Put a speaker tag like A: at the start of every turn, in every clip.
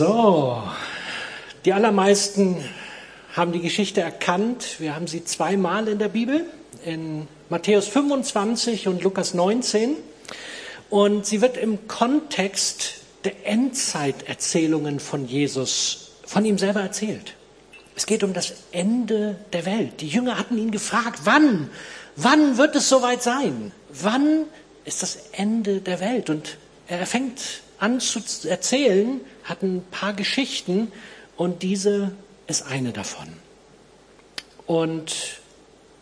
A: So, die allermeisten haben die Geschichte erkannt. Wir haben sie zweimal in der Bibel, in Matthäus 25 und Lukas 19. Und sie wird im Kontext der Endzeiterzählungen von Jesus, von ihm selber erzählt. Es geht um das Ende der Welt. Die Jünger hatten ihn gefragt, wann? Wann wird es soweit sein? Wann ist das Ende der Welt? Und er fängt an zu erzählen, hat ein paar Geschichten und diese ist eine davon. Und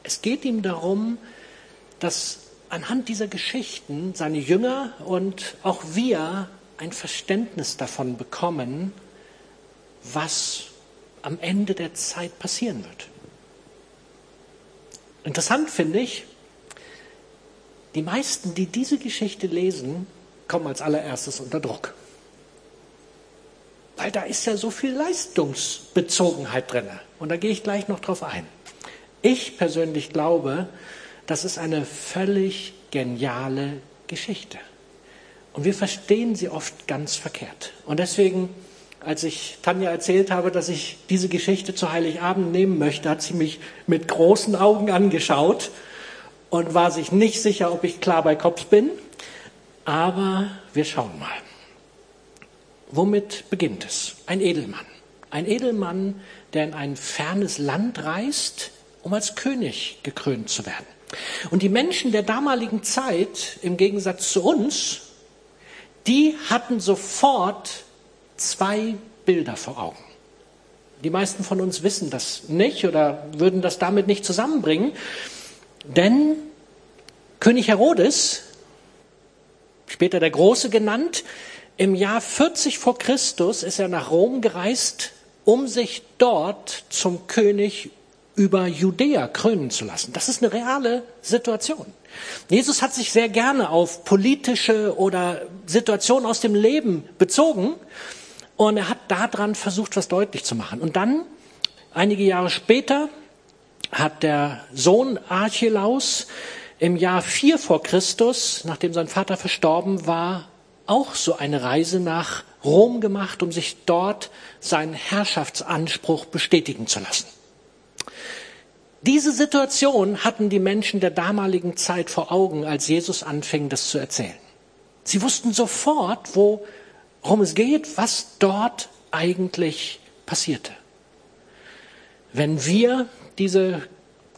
A: es geht ihm darum, dass anhand dieser Geschichten seine Jünger und auch wir ein Verständnis davon bekommen, was am Ende der Zeit passieren wird. Interessant finde ich, die meisten, die diese Geschichte lesen, kommen als allererstes unter Druck. Weil da ist ja so viel Leistungsbezogenheit drin. Und da gehe ich gleich noch drauf ein. Ich persönlich glaube, das ist eine völlig geniale Geschichte. Und wir verstehen sie oft ganz verkehrt. Und deswegen, als ich Tanja erzählt habe, dass ich diese Geschichte zu Heiligabend nehmen möchte, hat sie mich mit großen Augen angeschaut und war sich nicht sicher, ob ich klar bei Kopf bin. Aber wir schauen mal. Womit beginnt es? Ein Edelmann. Ein Edelmann, der in ein fernes Land reist, um als König gekrönt zu werden. Und die Menschen der damaligen Zeit, im Gegensatz zu uns, die hatten sofort zwei Bilder vor Augen. Die meisten von uns wissen das nicht oder würden das damit nicht zusammenbringen. Denn König Herodes, später der Große genannt, im Jahr 40 vor Christus ist er nach Rom gereist, um sich dort zum König über Judäa krönen zu lassen. Das ist eine reale Situation. Jesus hat sich sehr gerne auf politische oder Situationen aus dem Leben bezogen und er hat daran versucht, was deutlich zu machen. Und dann, einige Jahre später, hat der Sohn Archelaus im Jahr 4 vor Christus, nachdem sein Vater verstorben war, auch so eine Reise nach Rom gemacht, um sich dort seinen Herrschaftsanspruch bestätigen zu lassen. Diese Situation hatten die Menschen der damaligen Zeit vor Augen, als Jesus anfing, das zu erzählen. Sie wussten sofort, worum es geht, was dort eigentlich passierte. Wenn wir diese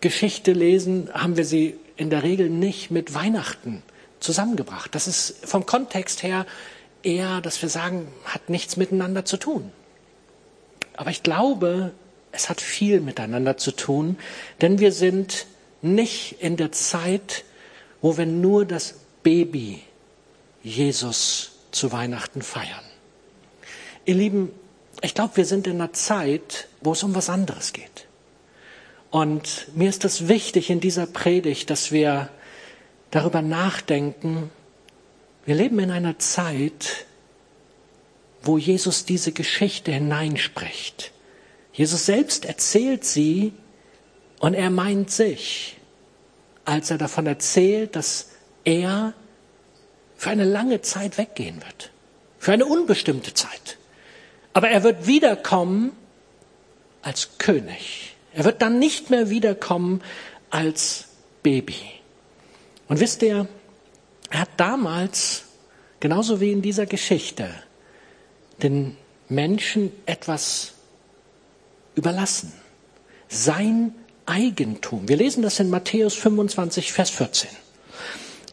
A: Geschichte lesen, haben wir sie in der Regel nicht mit Weihnachten zusammengebracht. Das ist vom Kontext her eher, dass wir sagen, hat nichts miteinander zu tun. Aber ich glaube, es hat viel miteinander zu tun, denn wir sind nicht in der Zeit, wo wir nur das Baby Jesus zu Weihnachten feiern. Ihr Lieben, ich glaube, wir sind in einer Zeit, wo es um was anderes geht. Und mir ist es wichtig in dieser Predigt, dass wir darüber nachdenken, wir leben in einer Zeit, wo Jesus diese Geschichte hineinspricht. Jesus selbst erzählt sie und er meint sich, als er davon erzählt, dass er für eine lange Zeit weggehen wird, für eine unbestimmte Zeit. Aber er wird wiederkommen als König. Er wird dann nicht mehr wiederkommen als Baby. Und wisst ihr, er hat damals, genauso wie in dieser Geschichte, den Menschen etwas überlassen. Sein Eigentum. Wir lesen das in Matthäus 25, Vers 14.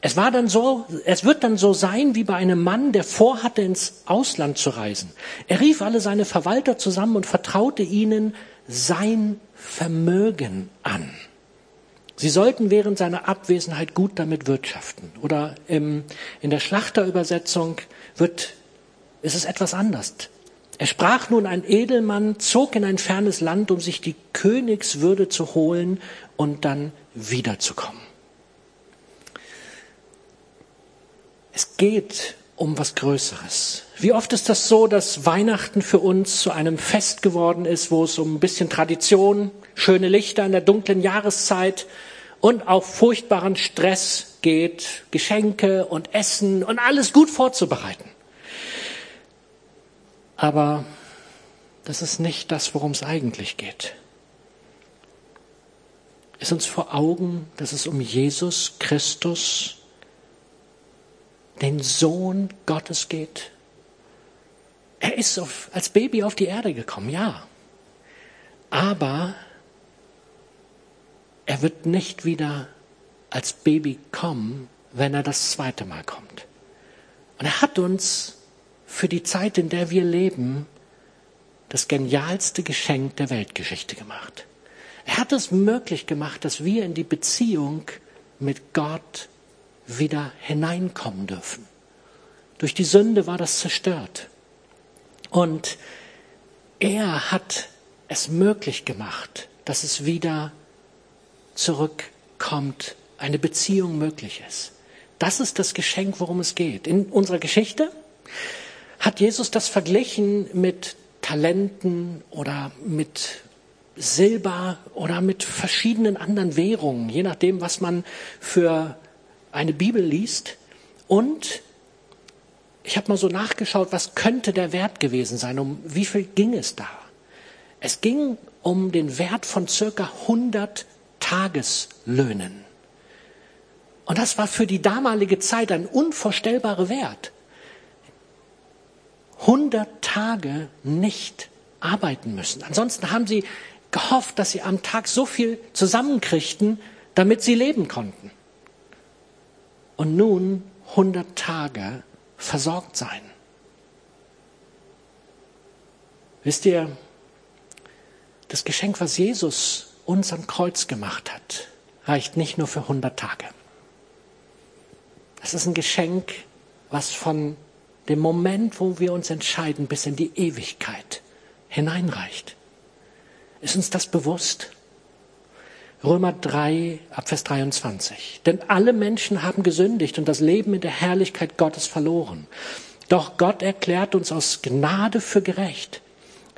A: Es war dann so, es wird dann so sein wie bei einem Mann, der vorhatte, ins Ausland zu reisen. Er rief alle seine Verwalter zusammen und vertraute ihnen sein Vermögen an. Sie sollten während seiner Abwesenheit gut damit wirtschaften. Oder im, in der Schlachterübersetzung wird, ist es etwas anders. Er sprach nun, ein Edelmann zog in ein fernes Land, um sich die Königswürde zu holen und dann wiederzukommen. Es geht um was Größeres. Wie oft ist das so, dass Weihnachten für uns zu einem Fest geworden ist, wo es um ein bisschen Tradition, schöne Lichter in der dunklen Jahreszeit und auch furchtbaren Stress geht, Geschenke und Essen und alles gut vorzubereiten. Aber das ist nicht das, worum es eigentlich geht. Ist uns vor Augen, dass es um Jesus Christus, den Sohn Gottes geht? Er ist auf, als Baby auf die Erde gekommen, ja. Aber er wird nicht wieder als Baby kommen, wenn er das zweite Mal kommt. Und er hat uns für die Zeit, in der wir leben, das genialste Geschenk der Weltgeschichte gemacht. Er hat es möglich gemacht, dass wir in die Beziehung mit Gott wieder hineinkommen dürfen. Durch die Sünde war das zerstört. Und er hat es möglich gemacht, dass es wieder zurückkommt, eine Beziehung möglich ist. Das ist das Geschenk, worum es geht. In unserer Geschichte hat Jesus das verglichen mit Talenten oder mit Silber oder mit verschiedenen anderen Währungen, je nachdem, was man für eine Bibel liest. Und ich habe mal so nachgeschaut, was könnte der Wert gewesen sein, um wie viel ging es da? Es ging um den Wert von circa 100 Tageslöhnen. Und das war für die damalige Zeit ein unvorstellbarer Wert. 100 Tage nicht arbeiten müssen. Ansonsten haben sie gehofft, dass sie am Tag so viel zusammenkriegten, damit sie leben konnten. Und nun 100 Tage versorgt sein. Wisst ihr, das Geschenk, was Jesus uns am Kreuz gemacht hat, reicht nicht nur für 100 Tage. Es ist ein Geschenk, was von dem Moment, wo wir uns entscheiden, bis in die Ewigkeit hineinreicht. Ist uns das bewusst? Römer 3, Abvers 23. Denn alle Menschen haben gesündigt und das Leben in der Herrlichkeit Gottes verloren. Doch Gott erklärt uns aus Gnade für gerecht.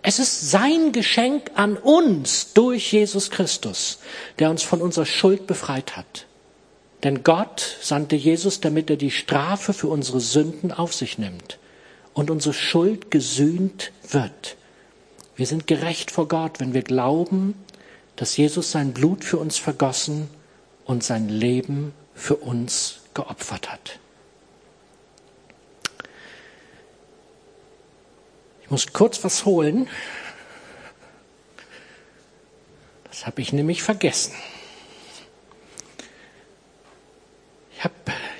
A: Es ist sein Geschenk an uns durch Jesus Christus, der uns von unserer Schuld befreit hat. Denn Gott sandte Jesus, damit er die Strafe für unsere Sünden auf sich nimmt und unsere Schuld gesühnt wird. Wir sind gerecht vor Gott, wenn wir glauben, dass Jesus sein Blut für uns vergossen und sein Leben für uns geopfert hat. Ich muss kurz was holen. Das habe ich nämlich vergessen. Ich habe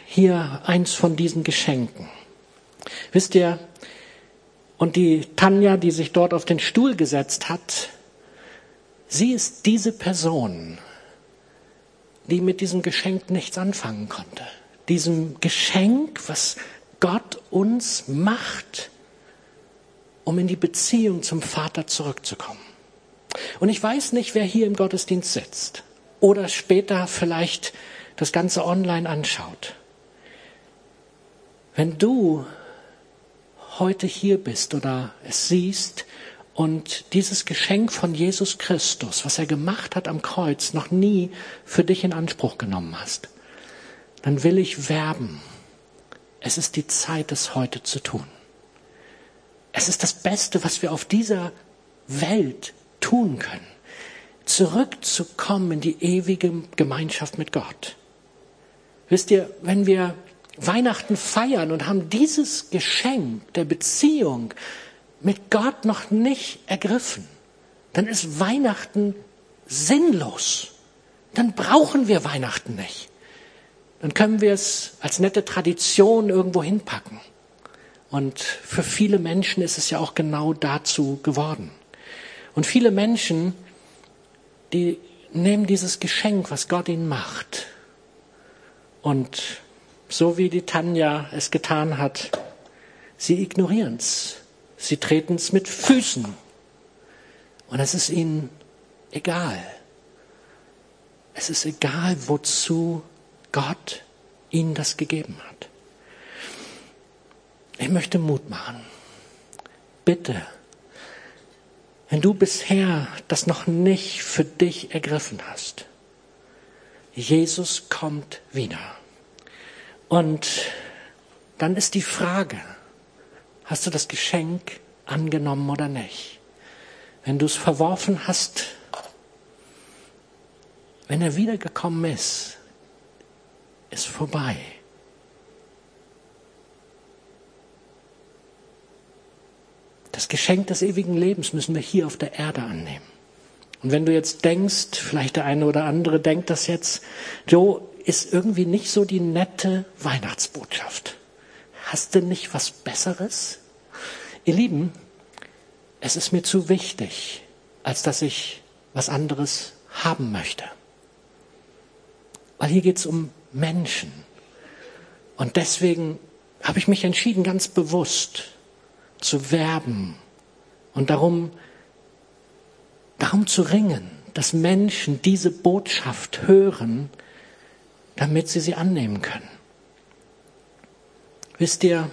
A: hier eins von diesen Geschenken. Wisst ihr, und die Tanja, die sich dort auf den Stuhl gesetzt hat, sie ist diese Person, die mit diesem Geschenk nichts anfangen konnte. Diesem Geschenk, was Gott uns macht, um in die Beziehung zum Vater zurückzukommen. Und ich weiß nicht, wer hier im Gottesdienst sitzt oder später vielleicht das Ganze online anschaut. Wenn du heute hier bist oder es siehst und dieses Geschenk von Jesus Christus, was er gemacht hat am Kreuz, noch nie für dich in Anspruch genommen hast, dann will ich werben. Es ist die Zeit, es heute zu tun. Es ist das Beste, was wir auf dieser Welt tun können. Zurückzukommen in die ewige Gemeinschaft mit Gott. Wisst ihr, wenn wir Weihnachten feiern und haben dieses Geschenk der Beziehung mit Gott noch nicht ergriffen, dann ist Weihnachten sinnlos. Dann brauchen wir Weihnachten nicht. Dann können wir es als nette Tradition irgendwo hinpacken. Und für viele Menschen ist es ja auch genau dazu geworden. Und viele Menschen, die nehmen dieses Geschenk, was Gott ihnen macht, und so wie die Tanja es getan hat, sie ignorieren es. Sie treten es mit Füßen. Und es ist ihnen egal. Es ist egal, wozu Gott ihnen das gegeben hat. Ich möchte Mut machen. Bitte, wenn du bisher das noch nicht für dich ergriffen hast, Jesus kommt wieder. Und dann ist die Frage, hast du das Geschenk angenommen oder nicht. Wenn du es verworfen hast, wenn er wiedergekommen ist, ist vorbei. Das Geschenk des ewigen Lebens müssen wir hier auf der Erde annehmen. Und wenn du jetzt denkst, vielleicht der eine oder andere denkt das jetzt, Joe ist irgendwie nicht so die nette Weihnachtsbotschaft. Hast du nicht was Besseres? Ihr Lieben, es ist mir zu wichtig, als dass ich was anderes haben möchte. Weil hier geht es um Menschen. Und deswegen habe ich mich entschieden, ganz bewusst zu werben und darum, darum zu ringen, dass Menschen diese Botschaft hören, damit sie sie annehmen können. Wisst ihr,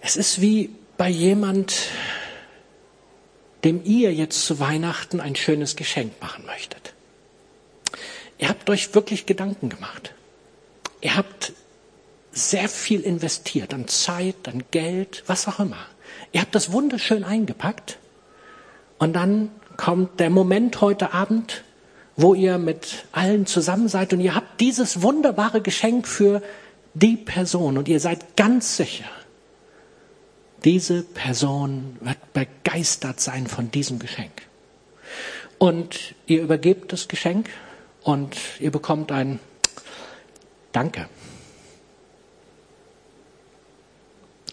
A: es ist wie bei jemand, dem ihr jetzt zu Weihnachten ein schönes Geschenk machen möchtet. Ihr habt euch wirklich Gedanken gemacht. Ihr habt sehr viel investiert an Zeit, an Geld, was auch immer. Ihr habt das wunderschön eingepackt und dann kommt der Moment heute Abend, wo ihr mit allen zusammen seid und ihr habt dieses wunderbare Geschenk für die Person und ihr seid ganz sicher, diese Person wird begeistert sein von diesem Geschenk. Und ihr übergebt das Geschenk und ihr bekommt ein Danke.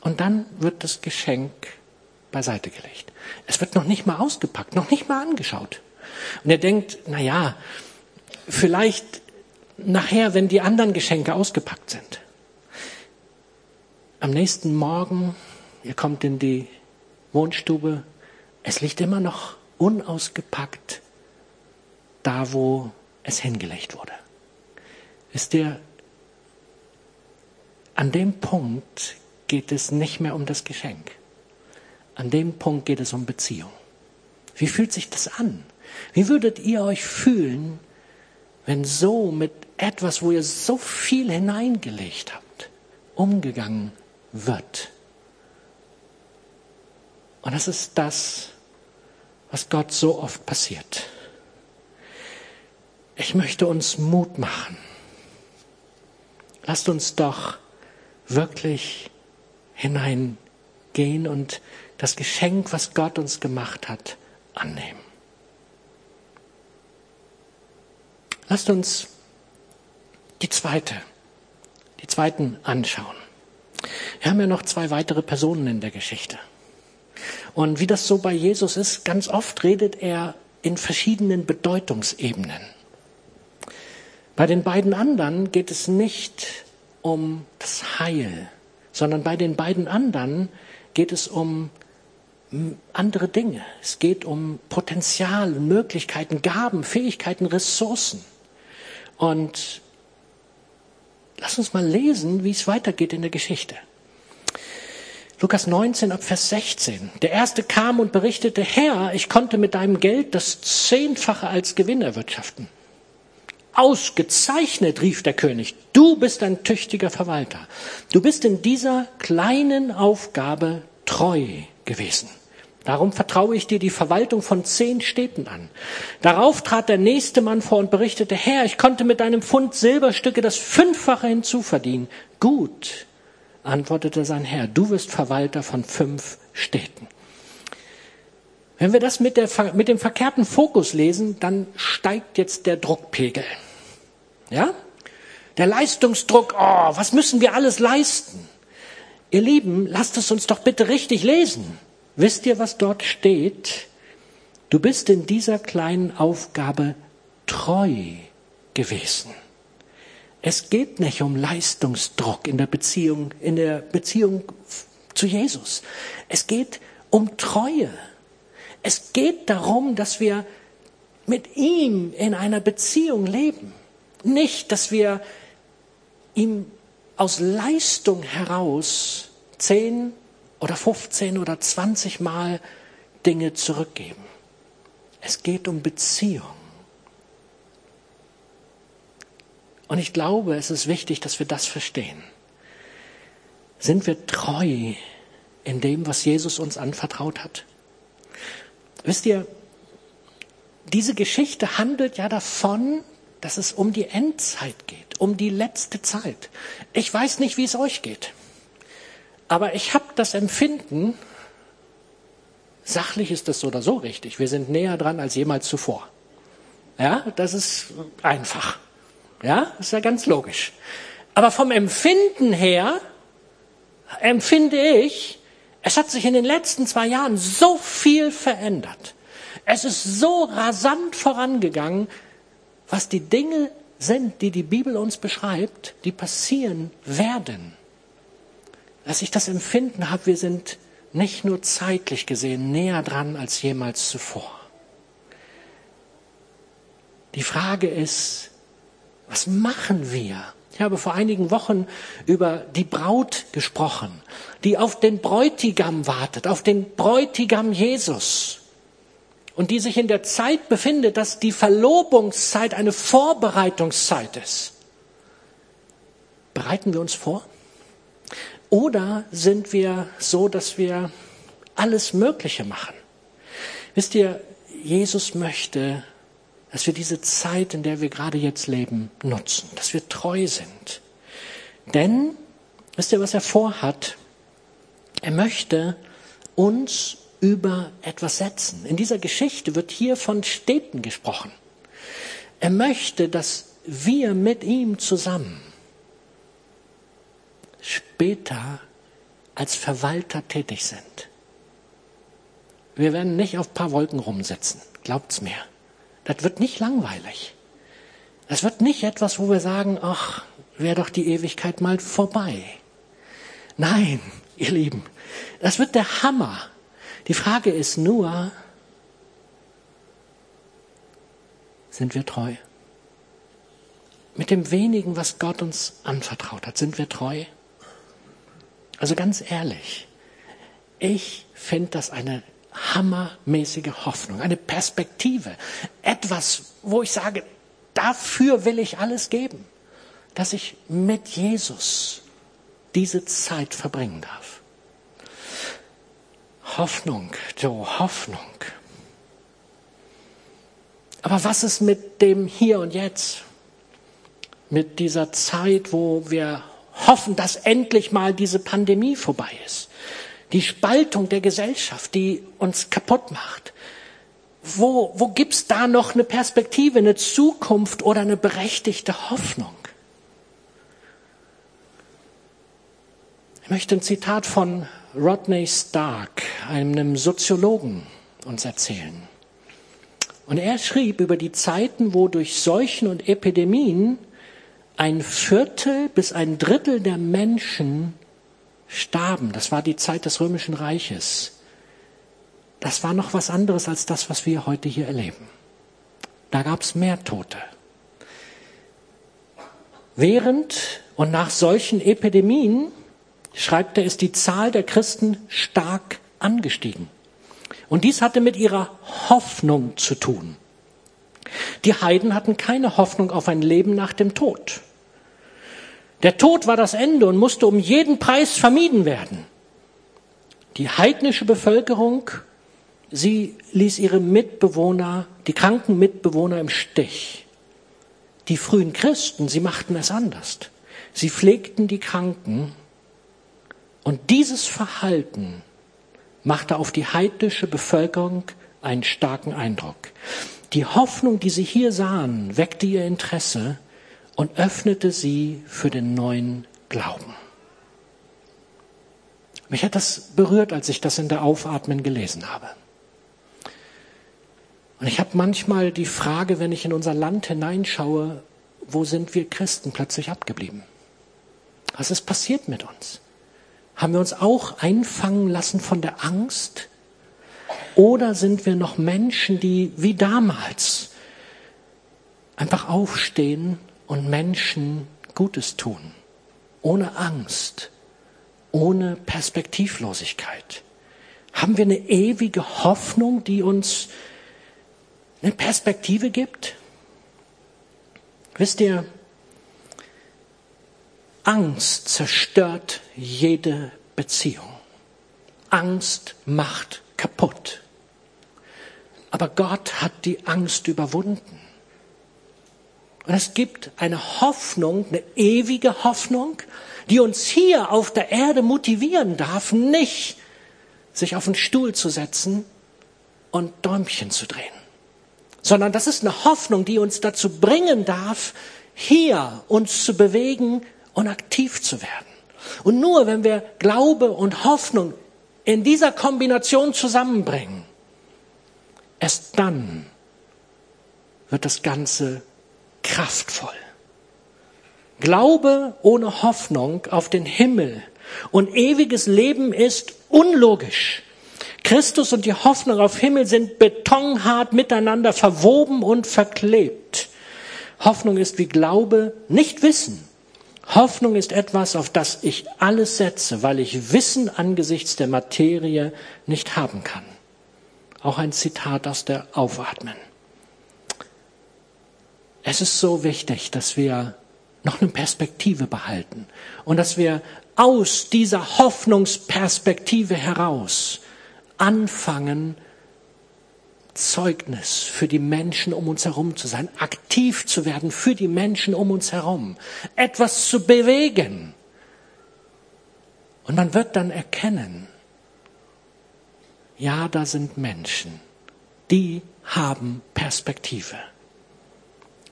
A: Und dann wird das Geschenk beiseite gelegt. Es wird noch nicht mal ausgepackt, noch nicht mal angeschaut. Und er denkt, na ja, vielleicht nachher, wenn die anderen Geschenke ausgepackt sind. Am nächsten Morgen, ihr kommt in die Wohnstube, es liegt immer noch unausgepackt da, wo es hingelegt wurde. Wisst ihr, an dem Punkt geht es nicht mehr um das Geschenk. An dem Punkt geht es um Beziehung. Wie fühlt sich das an? Wie würdet ihr euch fühlen, wenn so mit etwas, wo ihr so viel hineingelegt habt, umgegangen wird? Und das ist das, was Gott so oft passiert. Ich möchte uns Mut machen. Lasst uns doch wirklich hineingehen und das Geschenk, was Gott uns gemacht hat, annehmen. Lasst uns die zweite, die zweiten anschauen. Wir haben ja noch zwei weitere Personen in der Geschichte. Und wie das so bei Jesus ist, ganz oft redet er in verschiedenen Bedeutungsebenen. Bei den beiden anderen geht es nicht um das Heil, sondern bei den beiden anderen geht es um andere Dinge. Es geht um Potenzial, Möglichkeiten, Gaben, Fähigkeiten, Ressourcen. Und lass uns mal lesen, wie es weitergeht in der Geschichte. Lukas 19 ab Vers 16. Der erste kam und berichtete, Herr, ich konnte mit deinem Geld das Zehnfache als Gewinn erwirtschaften. Ausgezeichnet, rief der König, du bist ein tüchtiger Verwalter. Du bist in dieser kleinen Aufgabe treu gewesen. Darum vertraue ich dir die Verwaltung von zehn Städten an. Darauf trat der nächste Mann vor und berichtete, Herr, ich konnte mit einem Pfund Silberstücke das Fünffache hinzuverdienen. Gut, antwortete sein Herr, du wirst Verwalter von fünf Städten. Wenn wir das mit, der, mit dem verkehrten Fokus lesen, dann steigt jetzt der Druckpegel. Ja? Der Leistungsdruck, oh, was müssen wir alles leisten? Ihr Lieben, lasst es uns doch bitte richtig lesen. Wisst ihr, was dort steht? Du bist in dieser kleinen Aufgabe treu gewesen. Es geht nicht um Leistungsdruck in der Beziehung, in der Beziehung zu Jesus. Es geht um Treue. Es geht darum, dass wir mit ihm in einer Beziehung leben. Nicht, dass wir ihm aus Leistung heraus zehn oder 15 oder 20 Mal Dinge zurückgeben. Es geht um Beziehung. Und ich glaube, es ist wichtig, dass wir das verstehen. Sind wir treu in dem, was Jesus uns anvertraut hat? Wisst ihr, diese Geschichte handelt ja davon, dass es um die Endzeit geht, um die letzte Zeit. Ich weiß nicht, wie es euch geht, aber ich habe das Empfinden, sachlich ist das so oder so richtig, wir sind näher dran als jemals zuvor. Ja, das ist einfach. Ja, ist ja ganz logisch. Aber vom Empfinden her empfinde ich, es hat sich in den letzten zwei Jahren so viel verändert. Es ist so rasant vorangegangen, was die Dinge sind, die die Bibel uns beschreibt, die passieren werden. Dass ich das Empfinden habe, wir sind nicht nur zeitlich gesehen näher dran als jemals zuvor. Die Frage ist, was machen wir? Ich habe vor einigen Wochen über die Braut gesprochen, die auf den Bräutigam wartet, auf den Bräutigam Jesus und die sich in der Zeit befindet, dass die Verlobungszeit eine Vorbereitungszeit ist. Bereiten wir uns vor? Oder sind wir so, dass wir alles Mögliche machen? Wisst ihr, Jesus möchte, dass wir diese Zeit, in der wir gerade jetzt leben, nutzen, dass wir treu sind. Denn, wisst ihr, was er vorhat? Er möchte uns über etwas setzen. In dieser Geschichte wird hier von Städten gesprochen. Er möchte, dass wir mit ihm zusammen später als Verwalter tätig sind. Wir werden nicht auf paar Wolken rumsitzen, glaubt's mir. Das wird nicht langweilig. Das wird nicht etwas, wo wir sagen, ach, wäre doch die Ewigkeit mal vorbei. Nein, ihr Lieben, das wird der Hammer. Die Frage ist nur, sind wir treu? Mit dem wenigen, was Gott uns anvertraut hat, sind wir treu? Also ganz ehrlich, ich finde das eine hammermäßige Hoffnung, eine Perspektive, etwas, wo ich sage, dafür will ich alles geben, dass ich mit Jesus diese Zeit verbringen darf. Hoffnung, Joe, Hoffnung. Aber was ist mit dem Hier und Jetzt? Mit dieser Zeit, wo wir hoffen, dass endlich mal diese Pandemie vorbei ist. Die Spaltung der Gesellschaft, die uns kaputt macht. Wo, wo gibt's da noch eine Perspektive, eine Zukunft oder eine berechtigte Hoffnung? Ich möchte ein Zitat von Rodney Stark, einem Soziologen, uns erzählen. Und er schrieb über die Zeiten, wo durch Seuchen und Epidemien ein Viertel bis ein Drittel der Menschen starben. Das war die Zeit des Römischen Reiches. Das war noch was anderes als das, was wir heute hier erleben. Da gab es mehr Tote. Während und nach solchen Epidemien schreibt er, ist die Zahl der Christen stark angestiegen. Und dies hatte mit ihrer Hoffnung zu tun. Die Heiden hatten keine Hoffnung auf ein Leben nach dem Tod. Der Tod war das Ende und musste um jeden Preis vermieden werden. Die heidnische Bevölkerung, sie ließ ihre Mitbewohner, die kranken Mitbewohner im Stich. Die frühen Christen, sie machten es anders. Sie pflegten die Kranken und dieses Verhalten machte auf die heidnische Bevölkerung einen starken Eindruck. Die Hoffnung, die sie hier sahen, weckte ihr Interesse und öffnete sie für den neuen Glauben. Mich hat das berührt, als ich das in der Aufatmen gelesen habe. Und ich habe manchmal die Frage, wenn ich in unser Land hineinschaue, wo sind wir Christen plötzlich abgeblieben? Was ist passiert mit uns? Haben wir uns auch einfangen lassen von der Angst? Oder sind wir noch Menschen, die wie damals einfach aufstehen und Menschen Gutes tun? Ohne Angst, ohne Perspektivlosigkeit. Haben wir eine ewige Hoffnung, die uns eine Perspektive gibt? Wisst ihr, Angst zerstört jede Beziehung. Angst macht kaputt. Aber Gott hat die Angst überwunden. Und es gibt eine Hoffnung, eine ewige Hoffnung, die uns hier auf der Erde motivieren darf, nicht sich auf den Stuhl zu setzen und Däumchen zu drehen, sondern das ist eine Hoffnung, die uns dazu bringen darf, hier uns zu bewegen und aktiv zu werden. Und nur wenn wir Glaube und Hoffnung in dieser Kombination zusammenbringen, erst dann wird das Ganze kraftvoll. Glaube ohne Hoffnung auf den Himmel und ewiges Leben ist unlogisch. Christus und die Hoffnung auf Himmel sind betonhart miteinander verwoben und verklebt. Hoffnung ist wie Glaube nicht Wissen. Hoffnung ist etwas, auf das ich alles setze, weil ich Wissen angesichts der Materie nicht haben kann. Auch ein Zitat aus der Aufatmen. Es ist so wichtig, dass wir noch eine Perspektive behalten und dass wir aus dieser Hoffnungsperspektive heraus anfangen, Zeugnis für die Menschen um uns herum zu sein, aktiv zu werden für die Menschen um uns herum, etwas zu bewegen. Und man wird dann erkennen, ja, da sind Menschen, die haben Perspektive.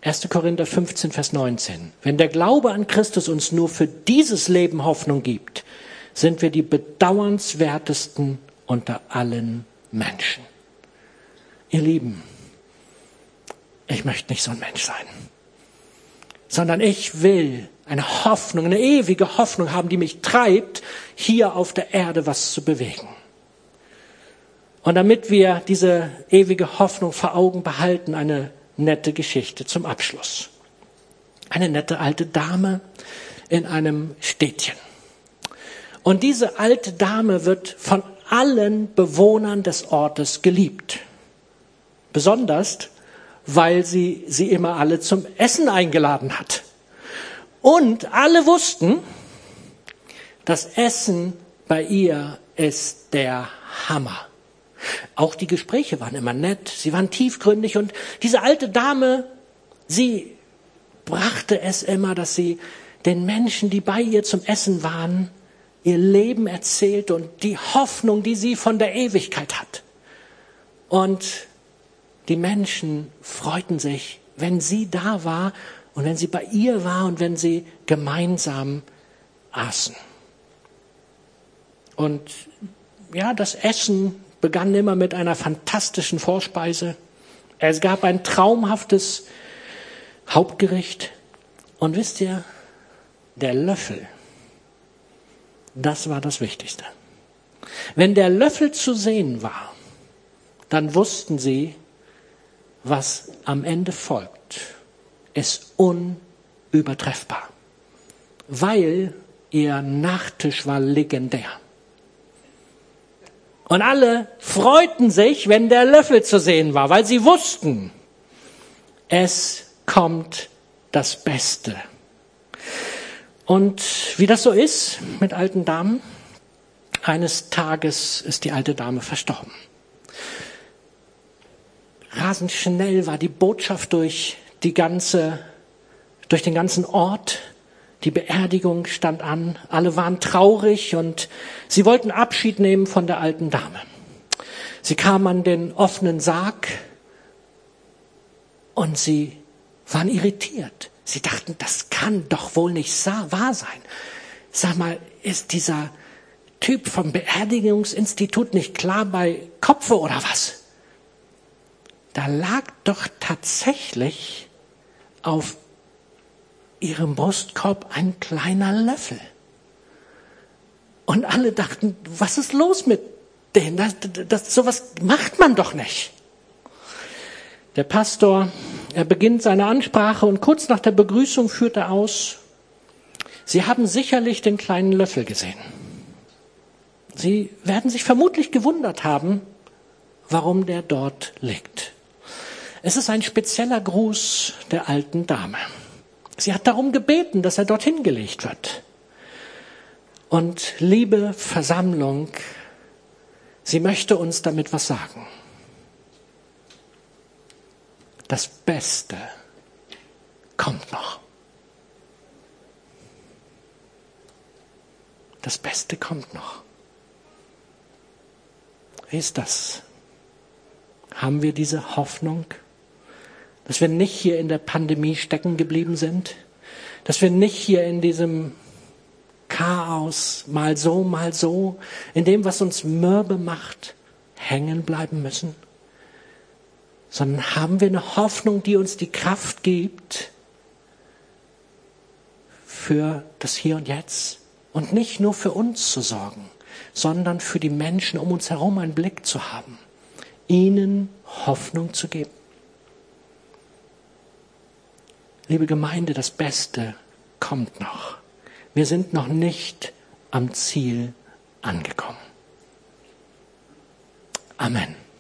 A: 1. Korinther 15, Vers 19. Wenn der Glaube an Christus uns nur für dieses Leben Hoffnung gibt, sind wir die bedauernswertesten unter allen Menschen. Ihr Lieben, ich möchte nicht so ein Mensch sein, sondern ich will eine Hoffnung, eine ewige Hoffnung haben, die mich treibt, hier auf der Erde was zu bewegen. Und damit wir diese ewige Hoffnung vor Augen behalten, eine nette Geschichte zum Abschluss. Eine nette alte Dame in einem Städtchen. Und diese alte Dame wird von allen Bewohnern des Ortes geliebt. Besonders, weil sie sie immer alle zum Essen eingeladen hat. Und alle wussten, das Essen bei ihr ist der Hammer. Auch die Gespräche waren immer nett, sie waren tiefgründig und diese alte Dame, sie brachte es immer, dass sie den Menschen, die bei ihr zum Essen waren, ihr Leben erzählt und die Hoffnung, die sie von der Ewigkeit hat. Und die Menschen freuten sich, wenn sie da war und wenn sie bei ihr war und wenn sie gemeinsam aßen. Und ja, das Essen begann immer mit einer fantastischen Vorspeise. Es gab ein traumhaftes Hauptgericht. Und wisst ihr, der Löffel, das war das Wichtigste. Wenn der Löffel zu sehen war, dann wussten sie, was am Ende folgt, ist unübertreffbar, weil ihr Nachtisch war legendär. Und alle freuten sich, wenn der Löffel zu sehen war, weil sie wussten, es kommt das Beste. Und wie das so ist mit alten Damen, eines Tages ist die alte Dame verstorben. Rasend schnell war die Botschaft durch die ganze, durch den ganzen Ort die Beerdigung stand an, alle waren traurig und sie wollten Abschied nehmen von der alten Dame. Sie kamen an den offenen Sarg und sie waren irritiert. Sie dachten, das kann doch wohl nicht wahr sein. Sag mal, ist dieser Typ vom Beerdigungsinstitut nicht klar bei Kopfe oder was? Da lag doch tatsächlich auf ihrem Brustkorb ein kleiner Löffel. Und alle dachten, was ist los mit denen? Das, das, sowas macht man doch nicht. Der Pastor, er beginnt seine Ansprache und kurz nach der Begrüßung führt er aus, Sie haben sicherlich den kleinen Löffel gesehen. Sie werden sich vermutlich gewundert haben, warum der dort liegt. Es ist ein spezieller Gruß der alten Dame. Sie hat darum gebeten, dass er dorthin gelegt wird. Und liebe Versammlung, Sie möchte uns damit was sagen. Das Beste kommt noch. Das Beste kommt noch. Wie ist das? Haben wir diese Hoffnung, dass wir nicht hier in der Pandemie stecken geblieben sind? Dass wir nicht hier in diesem Chaos, mal so, mal so, in dem, was uns mürbe macht, hängen bleiben müssen? Sondern haben wir eine Hoffnung, die uns die Kraft gibt für das Hier und Jetzt und nicht nur für uns zu sorgen, sondern für die Menschen um uns herum einen Blick zu haben, ihnen Hoffnung zu geben. Liebe Gemeinde, das Beste kommt noch. Wir sind noch nicht am Ziel angekommen. Amen.